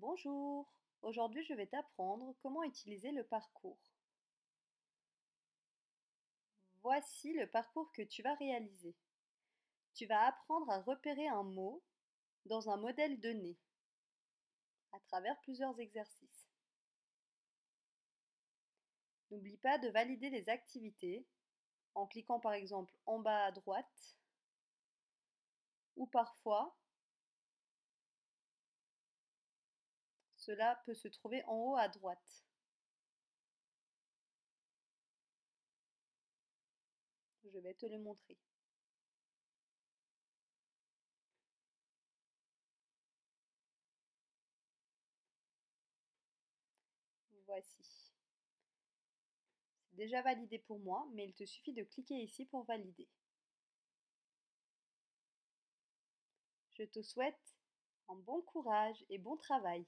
Bonjour, aujourd'hui je vais t'apprendre comment utiliser le parcours. Voici le parcours que tu vas réaliser. Tu vas apprendre à repérer un mot dans un modèle donné à travers plusieurs exercices. N'oublie pas de valider les activités en cliquant par exemple en bas à droite ou parfois cela peut se trouver en haut à droite. Je vais te le montrer. Voici. C'est déjà validé pour moi, mais il te suffit de cliquer ici pour valider. Je te souhaite un bon courage et bon travail.